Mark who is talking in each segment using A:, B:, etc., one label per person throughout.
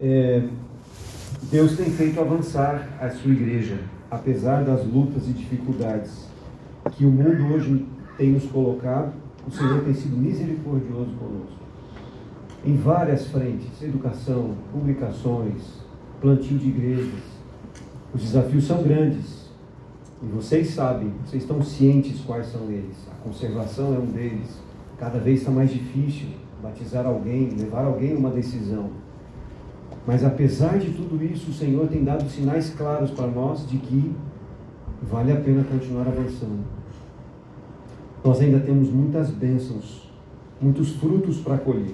A: é, Deus tem feito avançar a sua igreja, apesar das lutas e dificuldades que o mundo hoje tem nos colocado, o Senhor tem sido misericordioso conosco. Em várias frentes, educação, publicações, plantio de igrejas. Os desafios são grandes. E vocês sabem, vocês estão cientes quais são eles. A conservação é um deles. Cada vez está mais difícil batizar alguém, levar alguém a uma decisão. Mas apesar de tudo isso, o Senhor tem dado sinais claros para nós de que vale a pena continuar avançando. Nós ainda temos muitas bênçãos, muitos frutos para colher.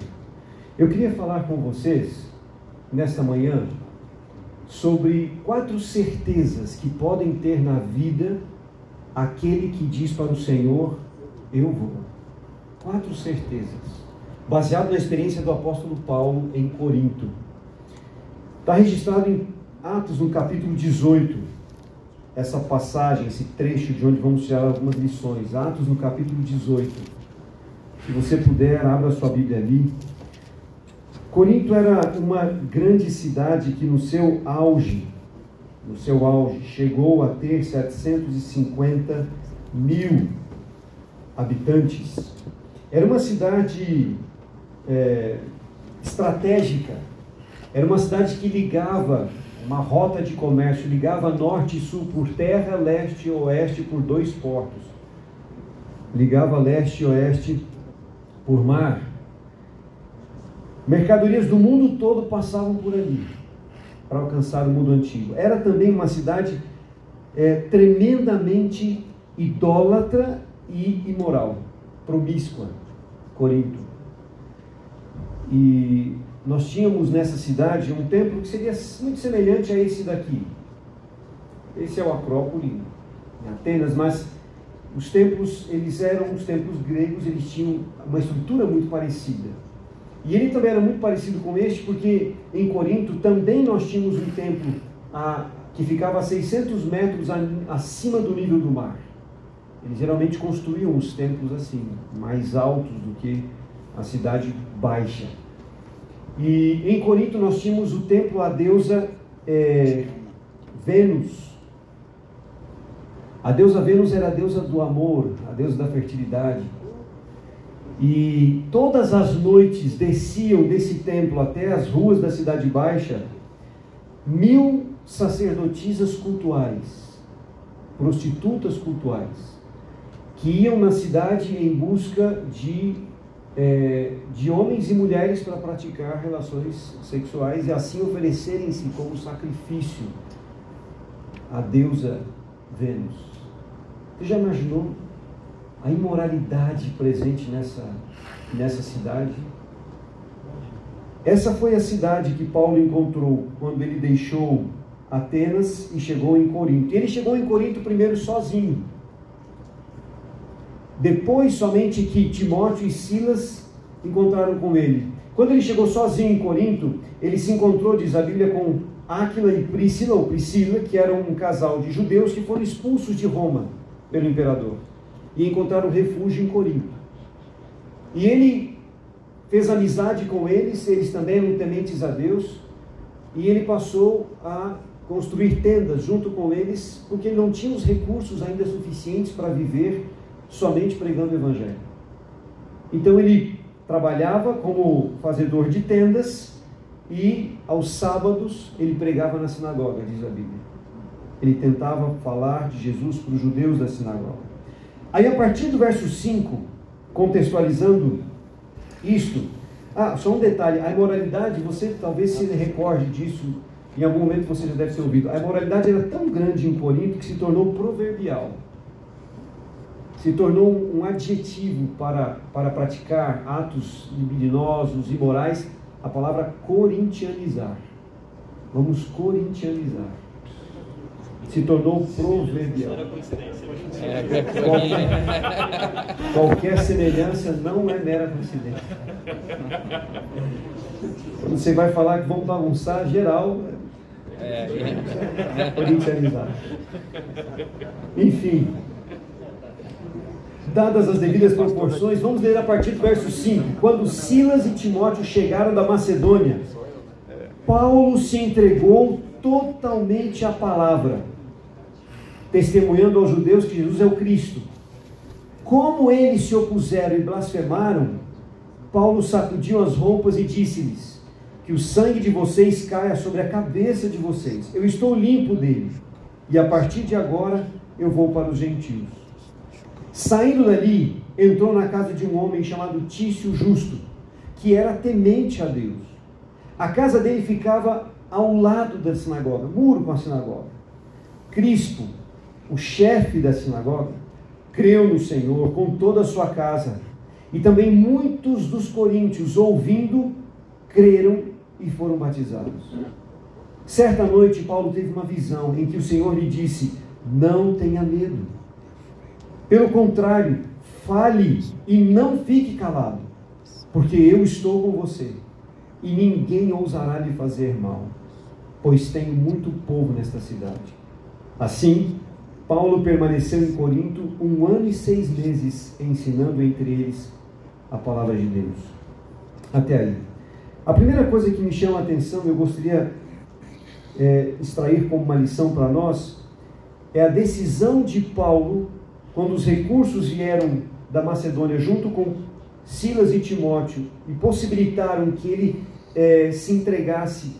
A: Eu queria falar com vocês, nesta manhã, sobre quatro certezas que podem ter na vida aquele que diz para o Senhor: Eu vou. Quatro certezas. Baseado na experiência do apóstolo Paulo em Corinto. Está registrado em Atos, no capítulo 18, essa passagem, esse trecho de onde vamos tirar algumas lições. Atos, no capítulo 18. Se você puder, abra sua Bíblia ali. Corinto era uma grande cidade que no seu auge, no seu auge, chegou a ter 750 mil habitantes. Era uma cidade é, estratégica era uma cidade que ligava, uma rota de comércio, ligava norte e sul por terra, leste e oeste por dois portos. Ligava leste e oeste por mar. Mercadorias do mundo todo passavam por ali para alcançar o mundo antigo. Era também uma cidade é, tremendamente idólatra e imoral, promíscua, Corinto. E nós tínhamos nessa cidade um templo que seria muito semelhante a esse daqui. Esse é o Acrópole em Atenas, mas os templos, eles eram os templos gregos, eles tinham uma estrutura muito parecida. E ele também era muito parecido com este, porque em Corinto também nós tínhamos um templo a, que ficava a 600 metros a, acima do nível do mar. Eles geralmente construíam os templos assim, mais altos do que a cidade baixa. E em Corinto nós tínhamos o templo à deusa é, Vênus. A deusa Vênus era a deusa do amor, a deusa da fertilidade. E todas as noites desciam desse templo até as ruas da Cidade Baixa mil sacerdotisas cultuais, prostitutas cultuais, que iam na cidade em busca de é, de homens e mulheres para praticar relações sexuais e assim oferecerem-se como sacrifício à deusa Vênus. Você já imaginou a imoralidade presente nessa, nessa cidade? Essa foi a cidade que Paulo encontrou quando ele deixou Atenas e chegou em Corinto. Ele chegou em Corinto primeiro sozinho depois somente que Timóteo e Silas encontraram com ele. Quando ele chegou sozinho em Corinto, ele se encontrou, diz a Bíblia, com Áquila e Priscila, ou Priscila, que eram um casal de judeus que foram expulsos de Roma pelo imperador e encontraram refúgio em Corinto. E ele fez amizade com eles, eles também eram tementes a Deus, e ele passou a construir tendas junto com eles, porque ele não tinha os recursos ainda suficientes para viver somente pregando o Evangelho. Então ele trabalhava como fazedor de tendas e aos sábados ele pregava na sinagoga, diz a Bíblia. Ele tentava falar de Jesus para os judeus da sinagoga. Aí a partir do verso 5, contextualizando isto, ah, só um detalhe, a imoralidade, você talvez se recorde disso, em algum momento você já deve ter ouvido. A imoralidade era tão grande em Corinto que se tornou proverbial se tornou um adjetivo para, para praticar atos libidinosos, imorais, a palavra corintianizar. Vamos corintianizar. Se tornou proverbial. Qualquer, qualquer semelhança não é mera coincidência. Quando você vai falar que vamos bagunçar, geral, é. corintianizar. Enfim, dadas as devidas proporções, vamos ler a partir do verso 5. Quando Silas e Timóteo chegaram da Macedônia, Paulo se entregou totalmente à palavra, testemunhando aos judeus que Jesus é o Cristo. Como eles se opuseram e blasfemaram, Paulo sacudiu as roupas e disse-lhes: Que o sangue de vocês caia sobre a cabeça de vocês. Eu estou limpo dele. E a partir de agora eu vou para os gentios. Saindo dali, entrou na casa de um homem chamado Tício Justo, que era temente a Deus. A casa dele ficava ao lado da sinagoga, muro com a sinagoga. Crispo, o chefe da sinagoga, creu no Senhor com toda a sua casa. E também muitos dos coríntios, ouvindo, creram e foram batizados. Certa noite, Paulo teve uma visão em que o Senhor lhe disse: Não tenha medo. Pelo contrário, fale e não fique calado, porque eu estou com você e ninguém ousará lhe fazer mal, pois tenho muito povo nesta cidade. Assim, Paulo permaneceu em Corinto um ano e seis meses, ensinando entre eles a palavra de Deus. Até aí. A primeira coisa que me chama a atenção, eu gostaria é, extrair como uma lição para nós, é a decisão de Paulo, quando os recursos vieram da Macedônia junto com Silas e Timóteo e possibilitaram que ele é, se entregasse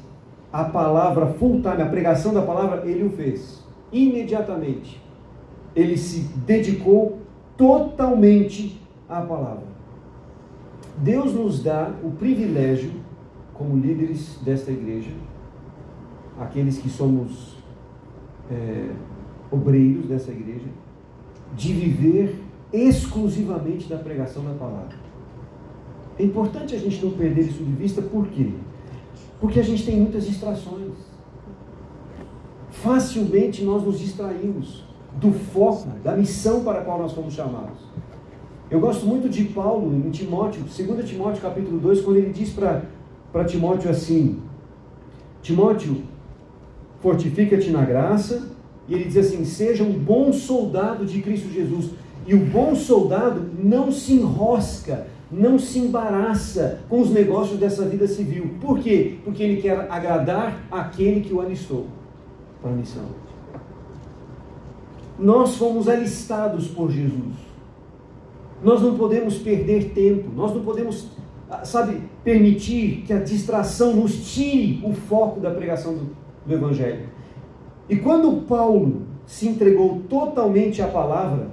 A: à palavra full time, à pregação da palavra, ele o fez. Imediatamente. Ele se dedicou totalmente à palavra. Deus nos dá o privilégio, como líderes desta igreja, aqueles que somos é, obreiros dessa igreja, de viver exclusivamente da pregação da palavra. É importante a gente não perder isso de vista, por quê? Porque a gente tem muitas distrações. Facilmente nós nos distraímos do foco, da missão para a qual nós fomos chamados. Eu gosto muito de Paulo em Timóteo, 2 Timóteo capítulo 2, quando ele diz para Timóteo assim: Timóteo, fortifica-te na graça, e ele diz assim: seja um bom soldado de Cristo Jesus. E o bom soldado não se enrosca, não se embaraça com os negócios dessa vida civil. Por quê? Porque ele quer agradar aquele que o alistou para a missão. Nós fomos alistados por Jesus. Nós não podemos perder tempo, nós não podemos, sabe, permitir que a distração nos tire o foco da pregação do, do Evangelho. E quando Paulo se entregou totalmente à palavra,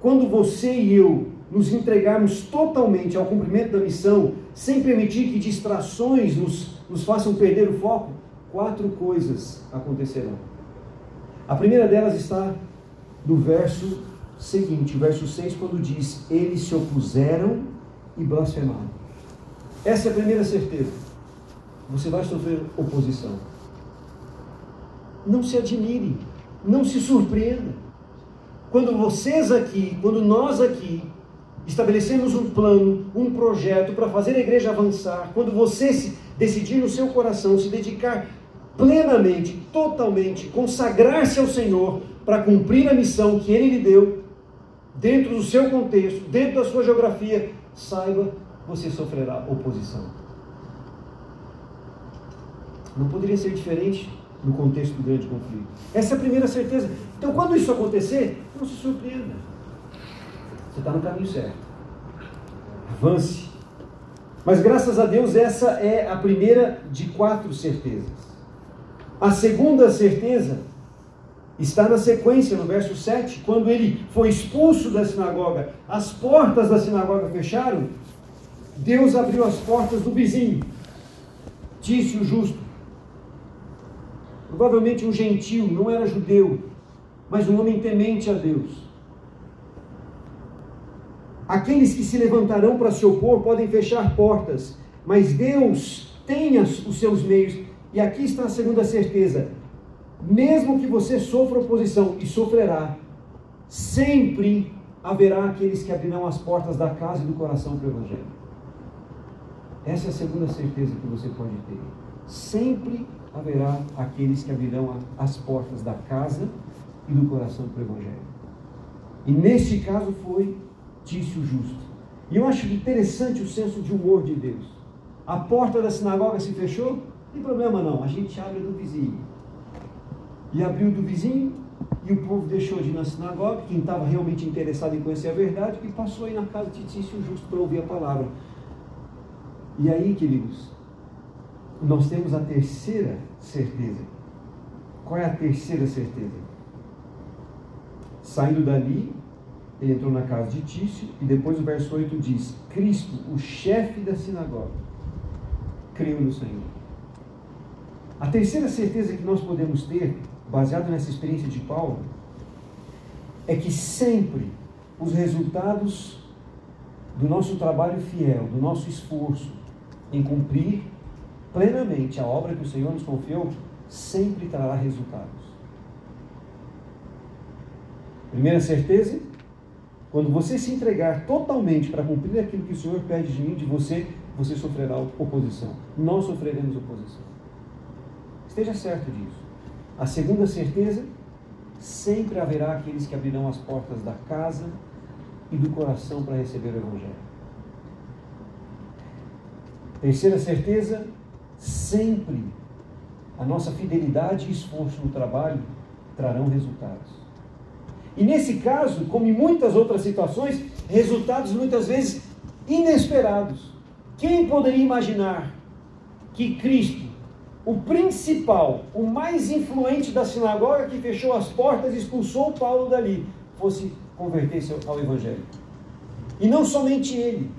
A: quando você e eu nos entregarmos totalmente ao cumprimento da missão, sem permitir que distrações nos, nos façam perder o foco, quatro coisas acontecerão. A primeira delas está no verso seguinte, o verso 6, quando diz: Eles se opuseram e blasfemaram. Essa é a primeira certeza. Você vai sofrer oposição. Não se admire, não se surpreenda. Quando vocês aqui, quando nós aqui estabelecemos um plano, um projeto para fazer a igreja avançar, quando você se decidir no seu coração se dedicar plenamente, totalmente, consagrar-se ao Senhor para cumprir a missão que Ele lhe deu, dentro do seu contexto, dentro da sua geografia, saiba, você sofrerá oposição. Não poderia ser diferente no contexto do grande conflito. Essa é a primeira certeza. Então, quando isso acontecer, não se surpreenda. Você está no caminho certo. Avance. Mas graças a Deus, essa é a primeira de quatro certezas. A segunda certeza está na sequência, no verso 7, quando ele foi expulso da sinagoga, as portas da sinagoga fecharam, Deus abriu as portas do vizinho, disse o justo. Provavelmente um gentil, não era judeu, mas um homem temente a Deus. Aqueles que se levantarão para se opor podem fechar portas, mas Deus tem os seus meios. E aqui está a segunda certeza: mesmo que você sofra oposição e sofrerá, sempre haverá aqueles que abrirão as portas da casa e do coração para o Evangelho. Essa é a segunda certeza que você pode ter. Sempre haverá aqueles que abrirão as portas da casa e do coração para o Evangelho. E neste caso foi Tício Justo. E eu acho interessante o senso de humor de Deus. A porta da sinagoga se fechou, tem problema não, a gente abre do vizinho. E abriu do vizinho, e o povo deixou de ir na sinagoga, quem estava realmente interessado em conhecer a verdade, e passou aí na casa de Tício Justo para ouvir a palavra. E aí, queridos, nós temos a terceira certeza. Qual é a terceira certeza? Saindo dali, ele entrou na casa de Tício, e depois o verso 8 diz: Cristo, o chefe da sinagoga, creu no Senhor. A terceira certeza que nós podemos ter, baseado nessa experiência de Paulo, é que sempre os resultados do nosso trabalho fiel, do nosso esforço em cumprir plenamente a obra que o Senhor nos confiou, sempre trará resultados. Primeira certeza, quando você se entregar totalmente para cumprir aquilo que o Senhor pede de mim, de você, você sofrerá oposição. Nós sofreremos oposição. Esteja certo disso. A segunda certeza, sempre haverá aqueles que abrirão as portas da casa e do coração para receber o Evangelho. Terceira certeza, sempre a nossa fidelidade e esforço no trabalho trarão resultados. E nesse caso, como em muitas outras situações, resultados muitas vezes inesperados. Quem poderia imaginar que Cristo, o principal, o mais influente da sinagoga que fechou as portas e expulsou Paulo dali, fosse converter-se ao Evangelho? E não somente ele,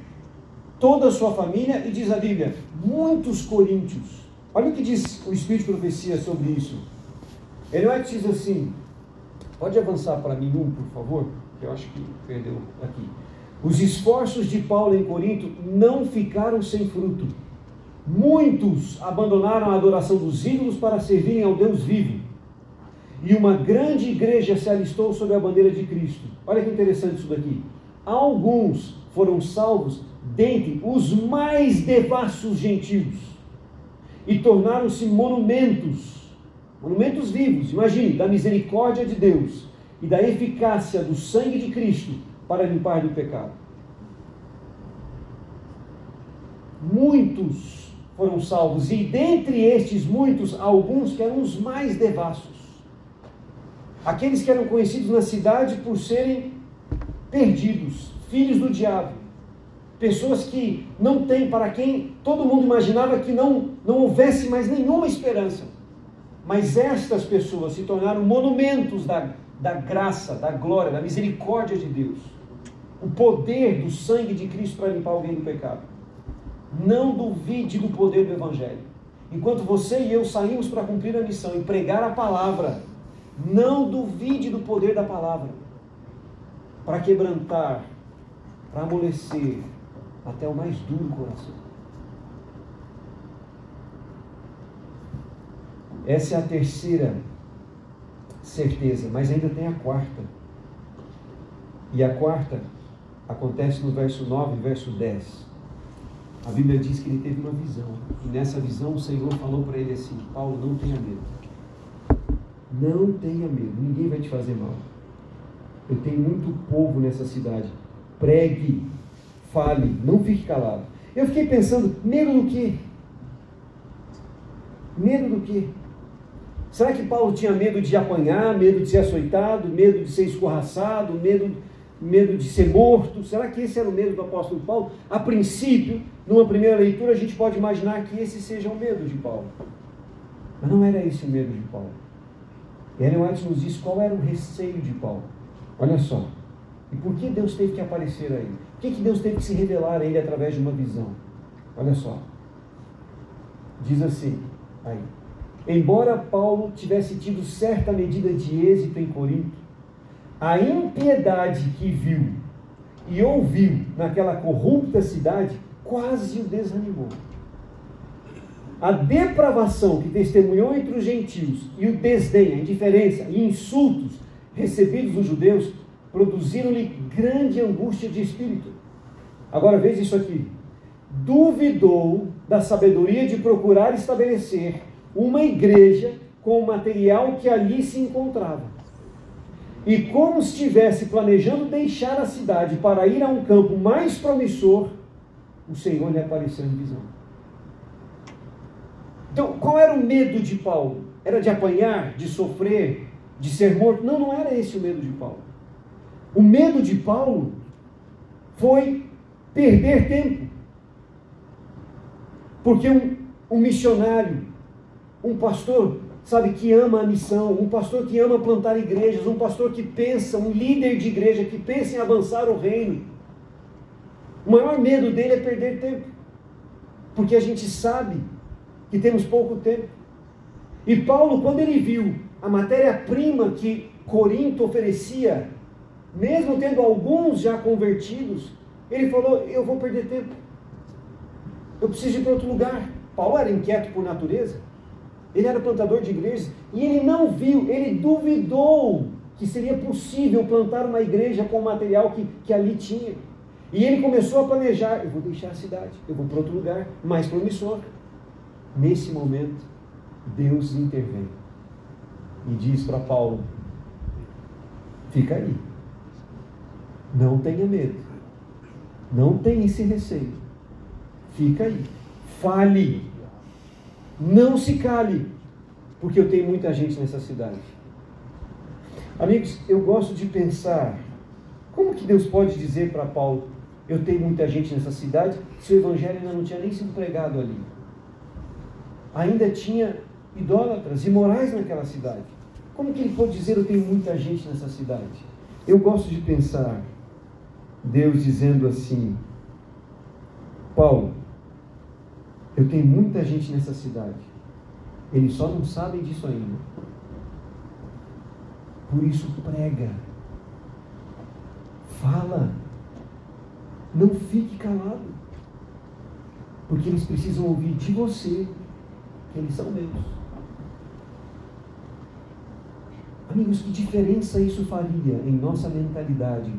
A: toda a sua família, e diz a Bíblia, muitos coríntios. Olha o que diz o Espírito de Profecia sobre isso. Ele que diz assim, Pode avançar para mim um, por favor? Que eu acho que perdeu aqui. Os esforços de Paulo em Corinto não ficaram sem fruto. Muitos abandonaram a adoração dos ídolos para servirem ao Deus vivo. E uma grande igreja se alistou sob a bandeira de Cristo. Olha que interessante isso daqui. Alguns foram salvos dentre os mais devassos gentios e tornaram-se monumentos monumentos vivos, imagine, da misericórdia de Deus e da eficácia do sangue de Cristo para limpar do pecado. Muitos foram salvos, e dentre estes muitos, alguns que eram os mais devassos. Aqueles que eram conhecidos na cidade por serem perdidos, filhos do diabo. Pessoas que não têm, para quem todo mundo imaginava que não, não houvesse mais nenhuma esperança. Mas estas pessoas se tornaram monumentos da, da graça, da glória, da misericórdia de Deus. O poder do sangue de Cristo para limpar alguém do pecado. Não duvide do poder do Evangelho. Enquanto você e eu saímos para cumprir a missão e pregar a palavra, não duvide do poder da palavra para quebrantar, para amolecer até o mais duro coração. Essa é a terceira certeza, mas ainda tem a quarta. E a quarta acontece no verso 9 e verso 10. A Bíblia diz que ele teve uma visão. E nessa visão o Senhor falou para ele assim: Paulo, não tenha medo. Não tenha medo, ninguém vai te fazer mal. Eu tenho muito povo nessa cidade. Pregue, fale, não fique calado. Eu fiquei pensando: medo do quê? Medo do quê? Será que Paulo tinha medo de apanhar, medo de ser açoitado, medo de ser escorraçado, medo, medo de ser morto? Será que esse era o medo do apóstolo Paulo? A princípio, numa primeira leitura, a gente pode imaginar que esse seja o medo de Paulo. Mas não era esse o medo de Paulo. Ellen White nos diz qual era o receio de Paulo. Olha só. E por que Deus teve que aparecer a ele? Por que, que Deus teve que se revelar a ele através de uma visão? Olha só. Diz assim, aí. Embora Paulo tivesse tido certa medida de êxito em Corinto, a impiedade que viu e ouviu naquela corrupta cidade quase o desanimou. A depravação que testemunhou entre os gentios e o desdém, a indiferença e insultos recebidos dos judeus produziram-lhe grande angústia de espírito. Agora veja isso aqui. Duvidou da sabedoria de procurar estabelecer uma igreja com o material que ali se encontrava. E como estivesse planejando deixar a cidade para ir a um campo mais promissor, o Senhor lhe apareceu em visão. Então, qual era o medo de Paulo? Era de apanhar, de sofrer, de ser morto? Não, não era esse o medo de Paulo. O medo de Paulo foi perder tempo. Porque um, um missionário, um pastor, sabe, que ama a missão, um pastor que ama plantar igrejas, um pastor que pensa, um líder de igreja que pensa em avançar o reino, o maior medo dele é perder tempo. Porque a gente sabe que temos pouco tempo. E Paulo, quando ele viu a matéria-prima que Corinto oferecia, mesmo tendo alguns já convertidos, ele falou: Eu vou perder tempo. Eu preciso ir para outro lugar. Paulo era inquieto por natureza. Ele era plantador de igrejas. E ele não viu, ele duvidou que seria possível plantar uma igreja com o material que, que ali tinha. E ele começou a planejar: eu vou deixar a cidade, eu vou para outro lugar mais promissor. Nesse momento, Deus intervém e diz para Paulo: fica aí, não tenha medo, não tenha esse receio, fica aí, fale, não se cale, porque eu tenho muita gente nessa cidade. Amigos, eu gosto de pensar como que Deus pode dizer para Paulo: eu tenho muita gente nessa cidade, se o evangelho ainda não tinha nem sido pregado ali. Ainda tinha idólatras, imorais naquela cidade. Como que ele pode dizer eu tenho muita gente nessa cidade? Eu gosto de pensar Deus dizendo assim: Paulo, eu tenho muita gente nessa cidade. Eles só não sabem disso ainda. Por isso prega. Fala. Não fique calado. Porque eles precisam ouvir de você que eles são meus. Amigos, que diferença isso faria em nossa mentalidade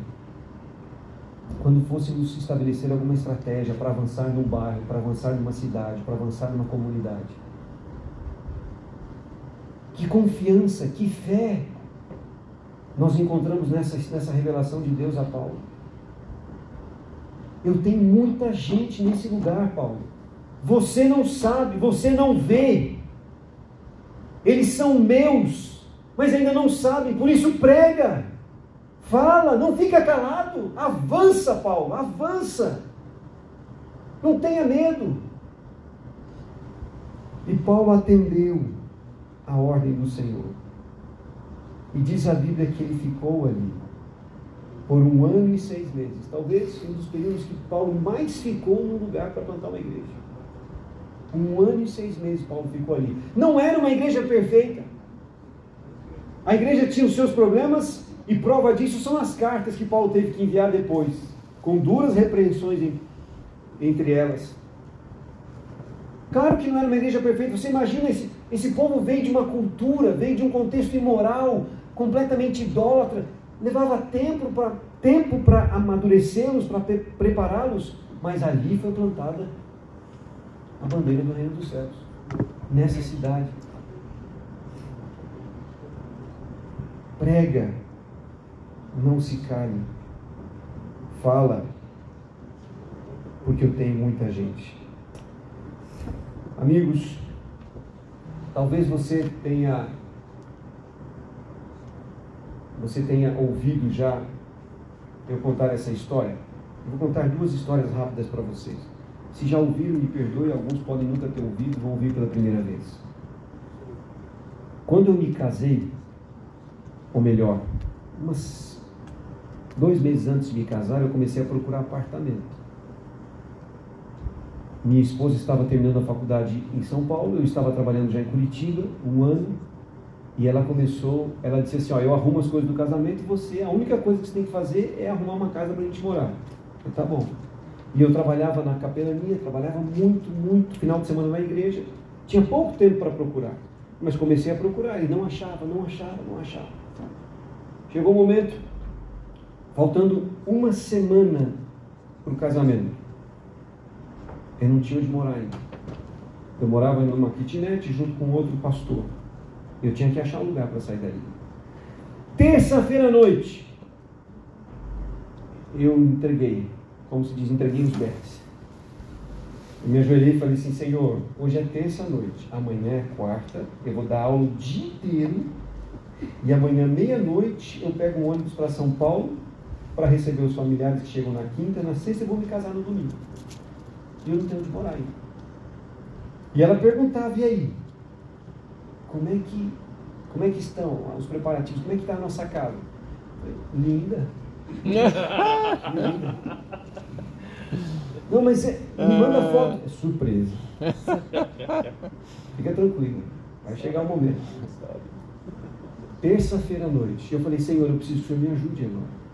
A: quando fôssemos estabelecer alguma estratégia para avançar num bairro, para avançar numa cidade, para avançar numa comunidade? Que confiança, que fé nós encontramos nessa, nessa revelação de Deus a Paulo. Eu tenho muita gente nesse lugar, Paulo. Você não sabe, você não vê. Eles são meus, mas ainda não sabem, por isso prega. Fala, não fica calado. Avança, Paulo, avança. Não tenha medo. E Paulo atendeu a ordem do Senhor. E diz a Bíblia que ele ficou ali por um ano e seis meses. Talvez um dos períodos que Paulo mais ficou no lugar para plantar uma igreja. Um ano e seis meses Paulo ficou ali. Não era uma igreja perfeita. A igreja tinha os seus problemas e prova disso são as cartas que Paulo teve que enviar depois, com duras repreensões entre elas. Claro que não era uma igreja perfeita. Você imagina esse, esse povo veio de uma cultura, veio de um contexto imoral, completamente idólatra, levava tempo para tempo para amadurecê-los, para prepará-los, mas ali foi plantada a bandeira do reino dos céus nessa cidade. Prega, não se cale, fala, porque eu tenho muita gente. Amigos, talvez você tenha você tenha ouvido já eu contar essa história. Eu vou contar duas histórias rápidas para vocês. Se já ouviram, me perdoe, alguns podem nunca ter ouvido, vão ouvir pela primeira vez. Quando eu me casei, ou melhor, umas dois meses antes de me casar, eu comecei a procurar apartamento. Minha esposa estava terminando a faculdade em São Paulo, eu estava trabalhando já em Curitiba, um ano, e ela começou, ela disse assim, ó, eu arrumo as coisas do casamento e você, a única coisa que você tem que fazer é arrumar uma casa para a gente morar. Eu, tá bom. E eu trabalhava na capelania, trabalhava muito, muito, final de semana na igreja, tinha pouco tempo para procurar, mas comecei a procurar e não achava, não achava, não achava. Chegou o um momento, faltando uma semana para o casamento, eu não tinha onde morar ainda. Eu morava numa kitnet junto com outro pastor. Eu tinha que achar um lugar para sair dali. Terça-feira à noite, eu entreguei, como se diz, entreguei os bens. Eu me ajoelhei e falei assim, Senhor, hoje é terça-noite, amanhã é quarta, eu vou dar aula o dia inteiro, e amanhã, meia-noite, eu pego um ônibus para São Paulo para receber os familiares que chegam na quinta, na sexta eu vou me casar no domingo. E eu não tenho onde morar ainda. E ela perguntava, e aí? Como é que, como é que estão os preparativos? Como é que está a nossa casa? Falei, Linda. Linda. Não, mas é, me manda foto. É surpresa. Fica tranquilo. Vai chegar o momento. Terça-feira à noite. Eu falei, Senhor, eu preciso que o Senhor me ajude agora.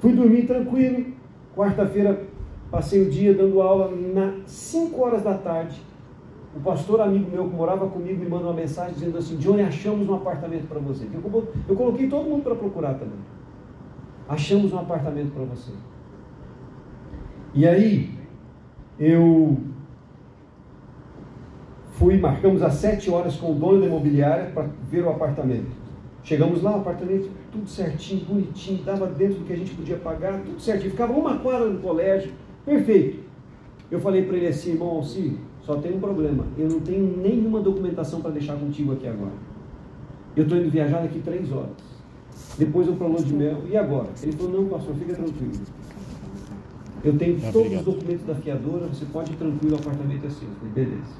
A: Fui dormir tranquilo. Quarta-feira passei o dia dando aula nas 5 horas da tarde. O pastor amigo meu que morava comigo me manda uma mensagem dizendo assim: Johnny, achamos um apartamento para você. Eu, coloquei todo mundo para procurar também. Achamos um apartamento para você. E aí, eu fui, marcamos às sete horas com o dono da imobiliária para ver o apartamento. Chegamos lá, o apartamento tudo certinho, bonitinho, dava dentro do que a gente podia pagar, tudo certinho. Ficava uma quadra no colégio, perfeito. Eu falei para ele assim, irmão Alci, só tem um problema. Eu não tenho nenhuma documentação para deixar contigo aqui agora. Eu estou indo viajar daqui três horas. Depois eu para de mel. E agora? Ele falou, não, pastor, fica tranquilo. Eu tenho ah, todos os documentos da fiadora, você pode ir tranquilo, o apartamento é seu. Falei, beleza.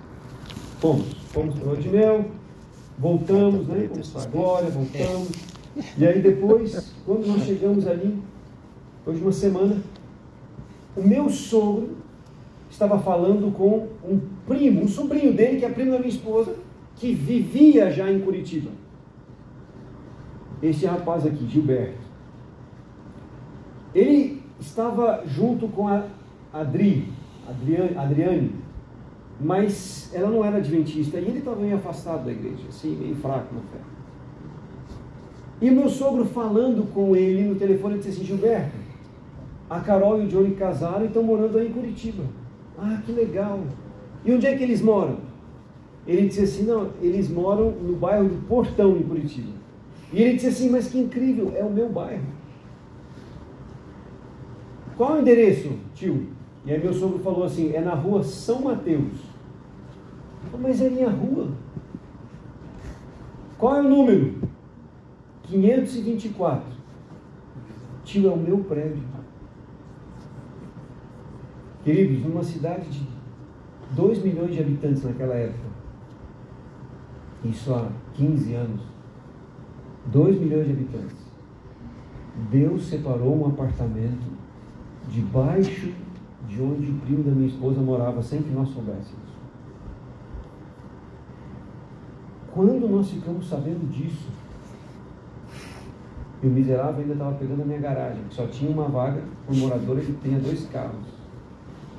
A: Fomos, fomos para o de mel, voltamos, né? Fomos para a glória, voltamos. E aí depois, quando nós chegamos ali, depois de uma semana, o meu sogro estava falando com um primo, um sobrinho dele, que é primo da minha esposa, que vivia já em Curitiba. Esse rapaz aqui, Gilberto. Ele estava junto com a Adri, Adriane, Adriane, mas ela não era adventista e ele estava meio afastado da igreja, assim, meio fraco na fé. E meu sogro falando com ele no telefone disse assim: Gilberto, a Carol e o Johnny casaram e estão morando aí em Curitiba. Ah, que legal. E onde é que eles moram? Ele disse assim: não, eles moram no bairro do Portão, em Curitiba. E ele disse assim: mas que incrível, é o meu bairro. Qual é o endereço, tio? E aí meu sogro falou assim: é na rua São Mateus. Mas é minha rua. Qual é o número? 524. Tio, é o meu prédio. Queridos, numa cidade de 2 milhões de habitantes naquela época, isso há 15 anos, 2 milhões de habitantes, Deus separou um apartamento debaixo de onde o primo da minha esposa morava, sem que nós soubéssemos. Quando nós ficamos sabendo disso, e o miserável ainda estava pegando a minha garagem, que só tinha uma vaga por morador, ele tinha dois carros.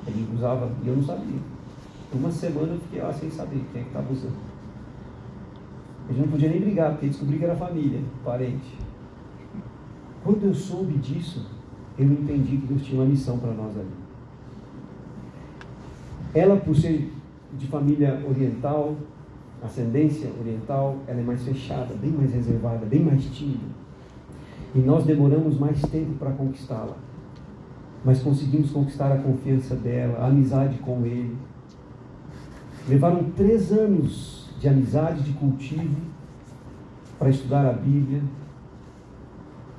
A: Ele usava, e eu não sabia. Uma semana eu fiquei lá sem saber quem é que estava usando. A gente não podia nem brigar, porque descobri que era família, parente. Quando eu soube disso, eu entendi que Deus tinha uma missão para nós ali. Ela, por ser de família oriental, ascendência oriental, ela é mais fechada, bem mais reservada, bem mais tímida. E nós demoramos mais tempo para conquistá-la. Mas conseguimos conquistar a confiança dela, a amizade com ele. Levaram três anos de amizade, de cultivo, para estudar a Bíblia.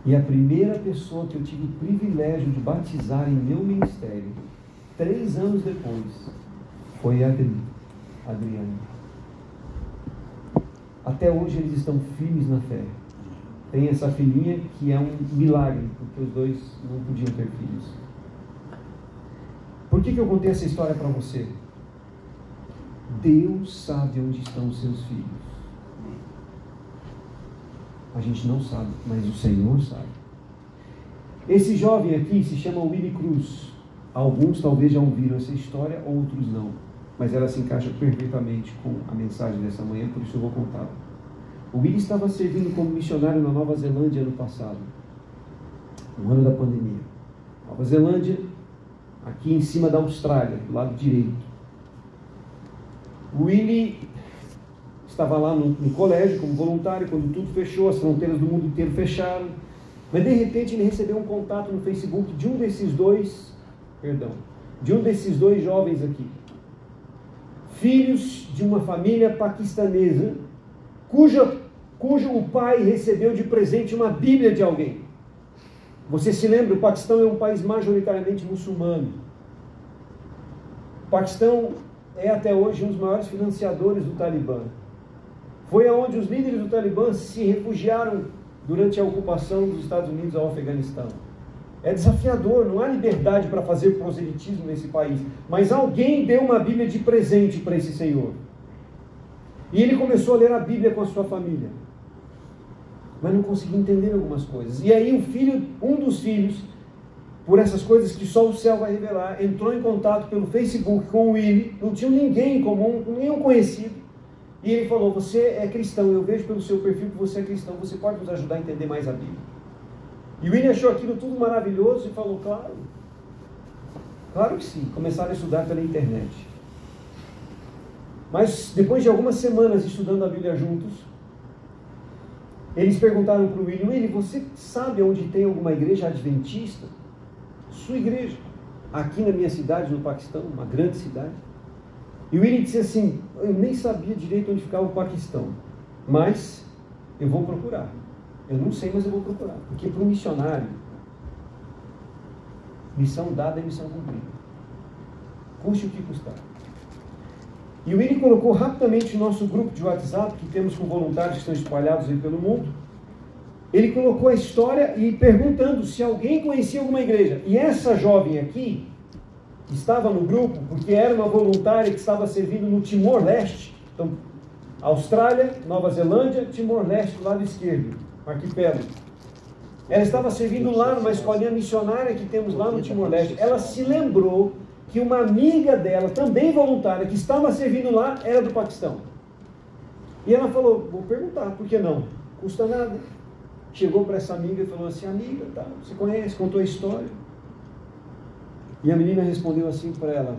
A: E a primeira pessoa que eu tive o privilégio de batizar em meu ministério, três anos depois, foi a Adri, Adriana. Até hoje eles estão firmes na fé tem essa filhinha que é um milagre, porque os dois não podiam ter filhos. Por que, que eu contei essa história para você? Deus sabe onde estão os seus filhos. A gente não sabe, mas o Senhor sabe. Esse jovem aqui se chama Willy Cruz. Alguns talvez já ouviram essa história, outros não. Mas ela se encaixa perfeitamente com a mensagem dessa manhã, por isso eu vou contar. O Willi estava servindo como missionário na Nova Zelândia ano passado, no ano da pandemia. Nova Zelândia, aqui em cima da Austrália, do lado direito. O Willi estava lá no, no, colégio como voluntário, quando tudo fechou, as fronteiras do mundo inteiro fecharam. Mas de repente ele recebeu um contato no Facebook de um desses dois, perdão, de um desses dois jovens aqui. Filhos de uma família paquistanesa, cuja, cujo o pai recebeu de presente uma Bíblia de alguém. Você se lembra, o Paquistão é um país majoritariamente muçulmano. O Paquistão é até hoje um dos maiores financiadores do Talibã. Foi aonde os líderes do Talibã se refugiaram durante a ocupação dos Estados Unidos ao Afeganistão. É desafiador, não há liberdade para fazer proselitismo nesse país. Mas alguém deu uma Bíblia de presente para esse senhor. E ele começou a ler a Bíblia com a sua família. Mas não conseguia entender algumas coisas. E aí o filho, um dos filhos, por essas coisas que só o céu vai revelar, entrou em contato pelo Facebook com o Willy, não tinha ninguém em comum, nenhum conhecido. E ele falou: Você é cristão, eu vejo pelo seu perfil que você é cristão, você pode nos ajudar a entender mais a Bíblia. E o William achou aquilo tudo maravilhoso e falou: Claro, claro que sim. Começaram a estudar pela internet. Mas depois de algumas semanas estudando a Bíblia juntos, eles perguntaram para o William: William, você sabe onde tem alguma igreja adventista? Sua igreja, aqui na minha cidade, no Paquistão, uma grande cidade. E o William disse assim: Eu nem sabia direito onde ficava o Paquistão, mas eu vou procurar. Eu não sei, mas eu vou procurar. Porque para um missionário, missão dada é missão cumprida. Custe o que custar. E o William colocou rapidamente nosso grupo de WhatsApp, que temos com voluntários que estão espalhados aí pelo mundo. Ele colocou a história e perguntando se alguém conhecia alguma igreja. E essa jovem aqui, estava no grupo porque era uma voluntária que estava servindo no Timor-Leste. Então, Austrália, Nova Zelândia, Timor-Leste, do lado esquerdo, arquipélago. Ela estava servindo lá numa escolinha missionária que temos lá no Timor-Leste. Ela se lembrou que uma amiga dela, também voluntária, que estava servindo lá, era do Paquistão. E ela falou: Vou perguntar, por que não? Custa nada. Chegou para essa amiga e falou assim: Amiga, tá, você conhece, contou a história. E a menina respondeu assim para ela: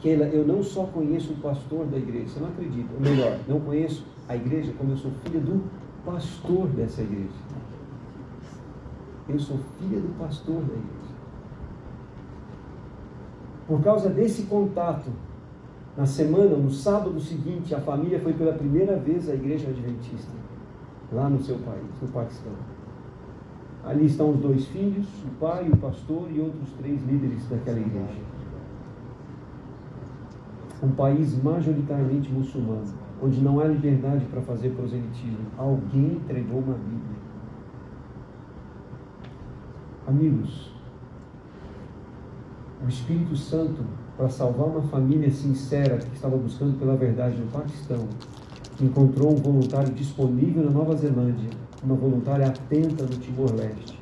A: Keila, eu não só conheço o pastor da igreja, você não acredita, ou melhor, não conheço a igreja como eu sou filha do pastor dessa igreja. Eu sou filha do pastor da igreja. Por causa desse contato, na semana, no sábado seguinte, a família foi pela primeira vez à igreja adventista, lá no seu país, no Paquistão. Ali estão os dois filhos, o pai, o pastor e outros três líderes daquela igreja. Um país majoritariamente muçulmano, onde não há liberdade para fazer proselitismo. Alguém entregou uma Bíblia. Amigos, o Espírito Santo, para salvar uma família sincera que estava buscando pela verdade no Paquistão, encontrou um voluntário disponível na Nova Zelândia uma voluntária atenta no Timor-Leste.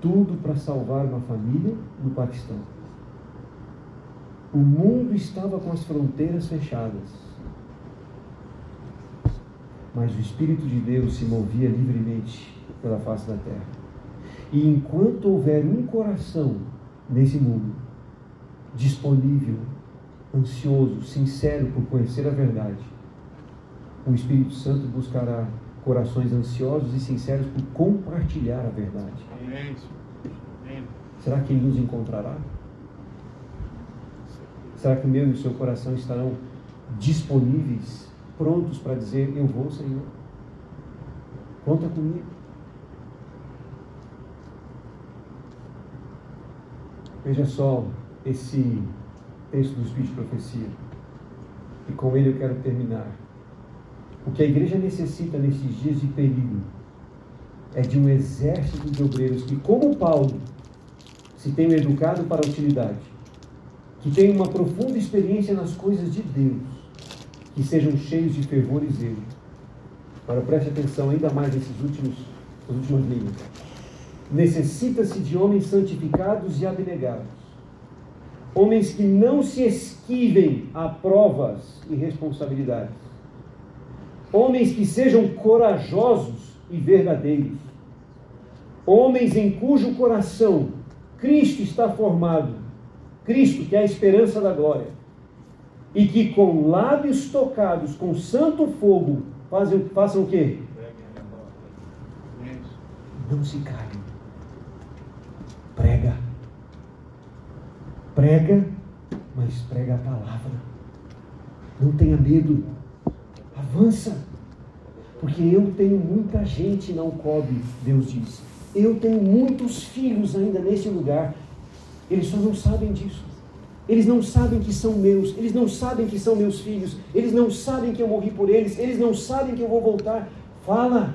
A: Tudo para salvar uma família no Paquistão. O mundo estava com as fronteiras fechadas. Mas o Espírito de Deus se movia livremente pela face da terra. E enquanto houver um coração nesse mundo disponível, ansioso, sincero por conhecer a verdade, o Espírito Santo buscará corações ansiosos e sinceros por compartilhar a verdade. Será que Ele nos encontrará? Será que o meu e o seu coração estarão disponíveis, prontos para dizer: Eu vou, Senhor? Conta comigo. Veja só esse texto do Espírito de Profecia. E com ele eu quero terminar. O que a igreja necessita nesses dias de perigo é de um exército de obreiros que, como Paulo, se tenham educado para a utilidade, que tenham uma profunda experiência nas coisas de Deus, que sejam cheios de fervor e zelo. Agora preste atenção ainda mais nesses últimos, nas últimas linhas. Necessita-se de homens santificados e abnegados, homens que não se esquivem a provas e responsabilidades homens que sejam corajosos e verdadeiros, homens em cujo coração Cristo está formado, Cristo que é a esperança da glória, e que com lábios tocados com santo fogo fazem, façam o quê? Não se calem. Prega. Prega, mas prega a palavra. Não tenha medo. Avança. Porque eu tenho muita gente não cobre, Deus diz. Eu tenho muitos filhos ainda nesse lugar. Eles só não sabem disso. Eles não sabem que são meus, eles não sabem que são meus filhos, eles não sabem que eu morri por eles, eles não sabem que eu vou voltar. Fala.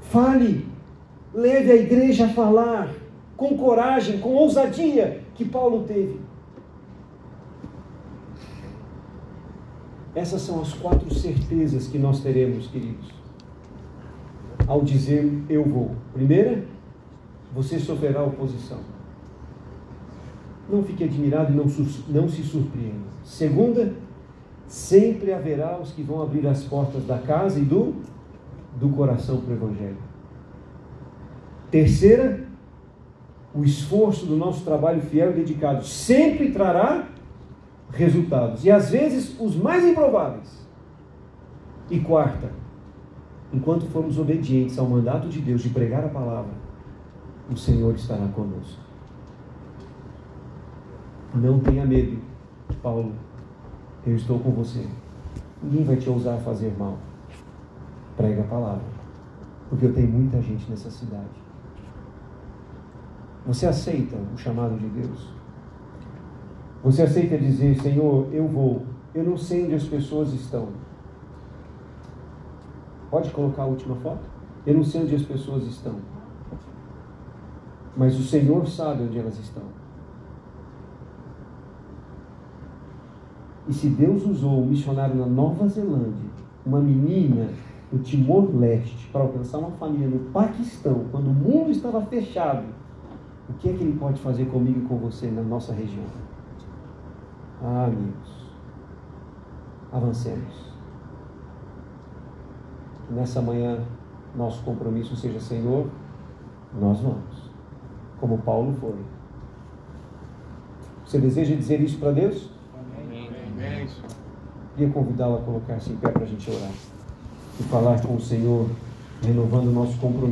A: Fale. Leve a igreja a falar com coragem, com ousadia que Paulo teve. Essas são as quatro certezas que nós teremos, queridos, ao dizer eu vou. Primeira, você sofrerá oposição. Não fique admirado e não, não se surpreenda. Segunda, sempre haverá os que vão abrir as portas da casa e do, do coração para o Evangelho. Terceira, o esforço do nosso trabalho fiel e dedicado sempre trará resultados, e às vezes os mais improváveis. E quarta, enquanto formos obedientes ao mandato de Deus de pregar a palavra, o Senhor estará conosco. Não tenha medo, Paulo, eu estou com você. Ninguém vai te ousar fazer mal. Prega a palavra, porque eu tenho muita gente nessa cidade. Você aceita o chamado de Deus? Você aceita dizer, Senhor, eu vou. Eu não sei onde as pessoas estão. Pode colocar a última foto? Eu não sei onde as pessoas estão. Mas o Senhor sabe onde elas estão. E se Deus usou um missionário na Nova Zelândia, uma menina no Timor-Leste, para alcançar uma família no Paquistão, quando o mundo estava fechado, o que é que Ele pode fazer comigo e com você na nossa região? Ah, amigos, avancemos. Que nessa manhã nosso compromisso seja, Senhor, nós vamos, como Paulo foi. Você deseja dizer isso para Deus? Amém. Queria convidá-lo a colocar-se em pé para a gente orar e falar com o Senhor, renovando o nosso compromisso.